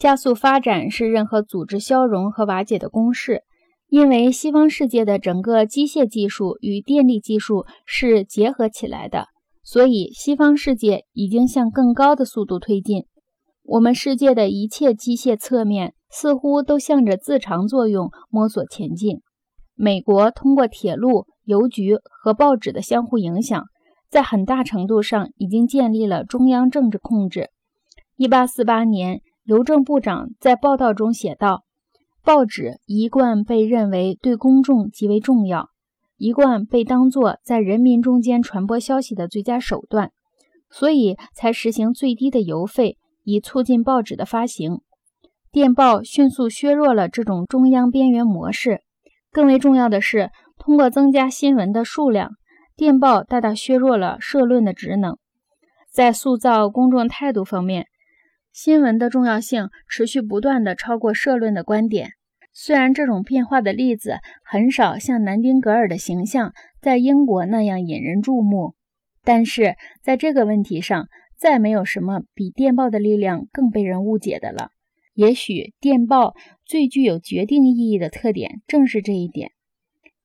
加速发展是任何组织消融和瓦解的公式。因为西方世界的整个机械技术与电力技术是结合起来的，所以西方世界已经向更高的速度推进。我们世界的一切机械侧面似乎都向着自偿作用摸索前进。美国通过铁路、邮局和报纸的相互影响，在很大程度上已经建立了中央政治控制。一八四八年，邮政部长在报道中写道。报纸一贯被认为对公众极为重要，一贯被当作在人民中间传播消息的最佳手段，所以才实行最低的邮费，以促进报纸的发行。电报迅速削弱了这种中央边缘模式。更为重要的是，通过增加新闻的数量，电报大大削弱了社论的职能。在塑造公众态度方面，新闻的重要性持续不断地超过社论的观点。虽然这种变化的例子很少像南丁格尔的形象在英国那样引人注目，但是在这个问题上，再没有什么比电报的力量更被人误解的了。也许电报最具有决定意义的特点正是这一点。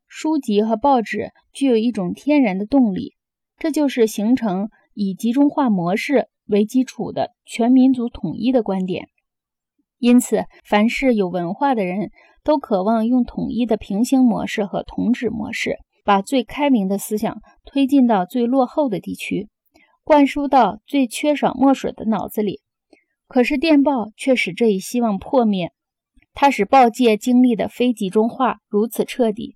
书籍和报纸具有一种天然的动力，这就是形成以集中化模式。为基础的全民族统一的观点，因此，凡是有文化的人都渴望用统一的平行模式和同质模式，把最开明的思想推进到最落后的地区，灌输到最缺少墨水的脑子里。可是，电报却使这一希望破灭。它使报界经历的非集中化如此彻底，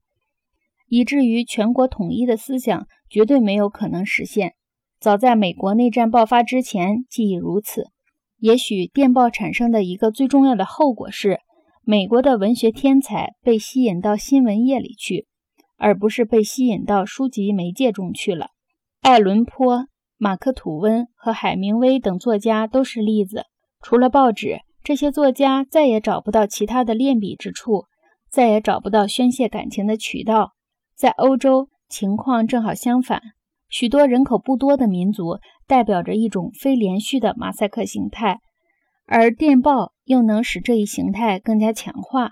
以至于全国统一的思想绝对没有可能实现。早在美国内战爆发之前，即已如此。也许电报产生的一个最重要的后果是，美国的文学天才被吸引到新闻业里去，而不是被吸引到书籍媒介中去了。艾伦坡、马克吐温和海明威等作家都是例子。除了报纸，这些作家再也找不到其他的练笔之处，再也找不到宣泄感情的渠道。在欧洲，情况正好相反。许多人口不多的民族代表着一种非连续的马赛克形态，而电报又能使这一形态更加强化。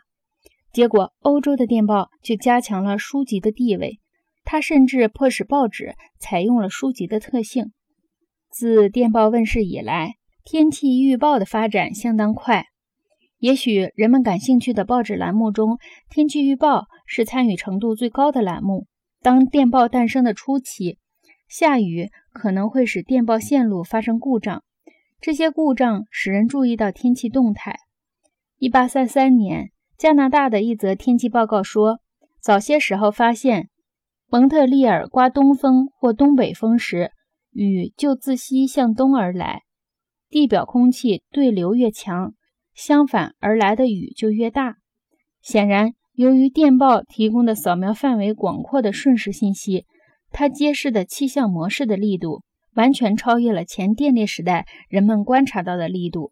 结果，欧洲的电报就加强了书籍的地位，它甚至迫使报纸采用了书籍的特性。自电报问世以来，天气预报的发展相当快。也许人们感兴趣的报纸栏目中，天气预报是参与程度最高的栏目。当电报诞生的初期，下雨可能会使电报线路发生故障，这些故障使人注意到天气动态。一八三三年，加拿大的一则天气报告说，早些时候发现，蒙特利尔刮东风或东北风时，雨就自西向东而来，地表空气对流越强，相反而来的雨就越大。显然，由于电报提供的扫描范围广阔的瞬时信息。它揭示的气象模式的力度，完全超越了前电力时代人们观察到的力度。